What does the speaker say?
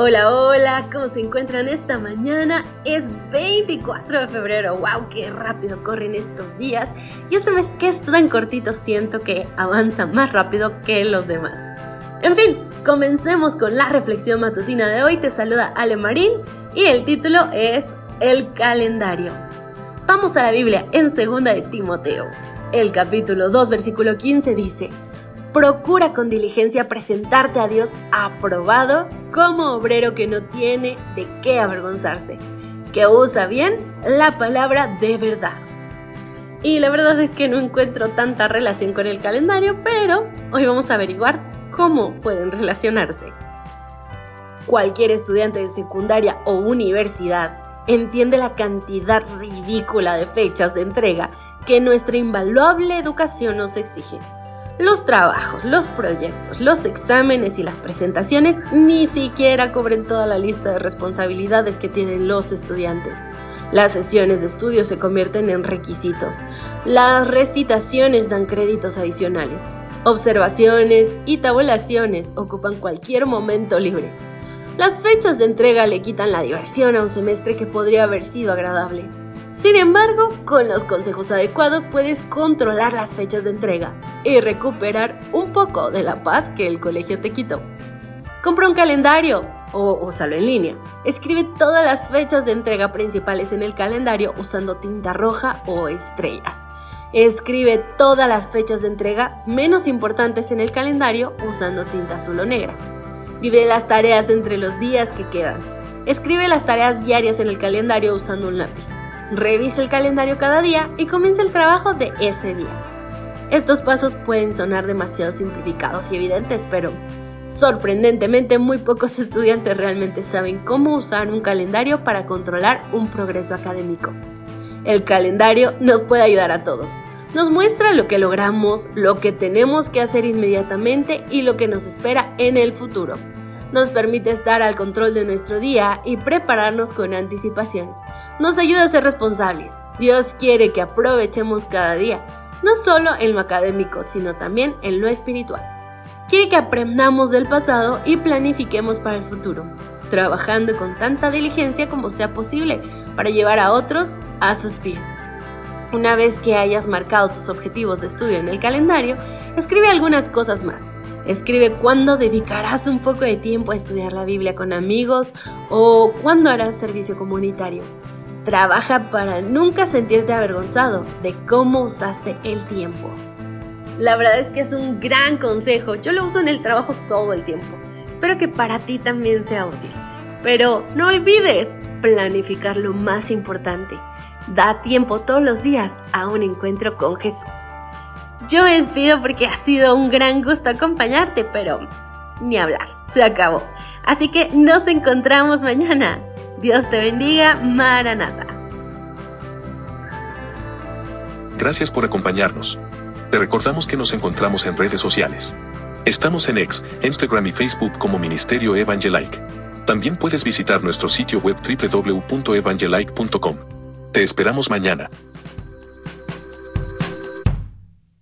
Hola, hola, ¿cómo se encuentran esta mañana? Es 24 de febrero, wow, qué rápido corren estos días. Y este mes que es tan cortito siento que avanza más rápido que los demás. En fin, comencemos con la reflexión matutina de hoy. Te saluda Ale Marín y el título es El calendario. Vamos a la Biblia en 2 de Timoteo. El capítulo 2, versículo 15 dice, Procura con diligencia presentarte a Dios aprobado como obrero que no tiene de qué avergonzarse, que usa bien la palabra de verdad. Y la verdad es que no encuentro tanta relación con el calendario, pero hoy vamos a averiguar cómo pueden relacionarse. Cualquier estudiante de secundaria o universidad entiende la cantidad ridícula de fechas de entrega que nuestra invaluable educación nos exige. Los trabajos, los proyectos, los exámenes y las presentaciones ni siquiera cubren toda la lista de responsabilidades que tienen los estudiantes. Las sesiones de estudio se convierten en requisitos. Las recitaciones dan créditos adicionales. Observaciones y tabulaciones ocupan cualquier momento libre. Las fechas de entrega le quitan la diversión a un semestre que podría haber sido agradable. Sin embargo, con los consejos adecuados puedes controlar las fechas de entrega y recuperar un poco de la paz que el colegio te quitó. Compra un calendario o úsalo en línea. Escribe todas las fechas de entrega principales en el calendario usando tinta roja o estrellas. Escribe todas las fechas de entrega menos importantes en el calendario usando tinta azul o negra. Divide las tareas entre los días que quedan. Escribe las tareas diarias en el calendario usando un lápiz. Revisa el calendario cada día y comienza el trabajo de ese día. Estos pasos pueden sonar demasiado simplificados y evidentes, pero sorprendentemente muy pocos estudiantes realmente saben cómo usar un calendario para controlar un progreso académico. El calendario nos puede ayudar a todos. Nos muestra lo que logramos, lo que tenemos que hacer inmediatamente y lo que nos espera en el futuro. Nos permite estar al control de nuestro día y prepararnos con anticipación nos ayuda a ser responsables. Dios quiere que aprovechemos cada día, no solo en lo académico, sino también en lo espiritual. Quiere que aprendamos del pasado y planifiquemos para el futuro, trabajando con tanta diligencia como sea posible para llevar a otros a sus pies. Una vez que hayas marcado tus objetivos de estudio en el calendario, escribe algunas cosas más. Escribe cuándo dedicarás un poco de tiempo a estudiar la Biblia con amigos o cuándo harás servicio comunitario. Trabaja para nunca sentirte avergonzado de cómo usaste el tiempo. La verdad es que es un gran consejo. Yo lo uso en el trabajo todo el tiempo. Espero que para ti también sea útil. Pero no olvides planificar lo más importante. Da tiempo todos los días a un encuentro con Jesús. Yo me despido porque ha sido un gran gusto acompañarte, pero ni hablar, se acabó. Así que nos encontramos mañana. Dios te bendiga, Maranata. Gracias por acompañarnos. Te recordamos que nos encontramos en redes sociales. Estamos en X, Instagram y Facebook como Ministerio Evangelike. También puedes visitar nuestro sitio web www.evangelike.com. Te esperamos mañana.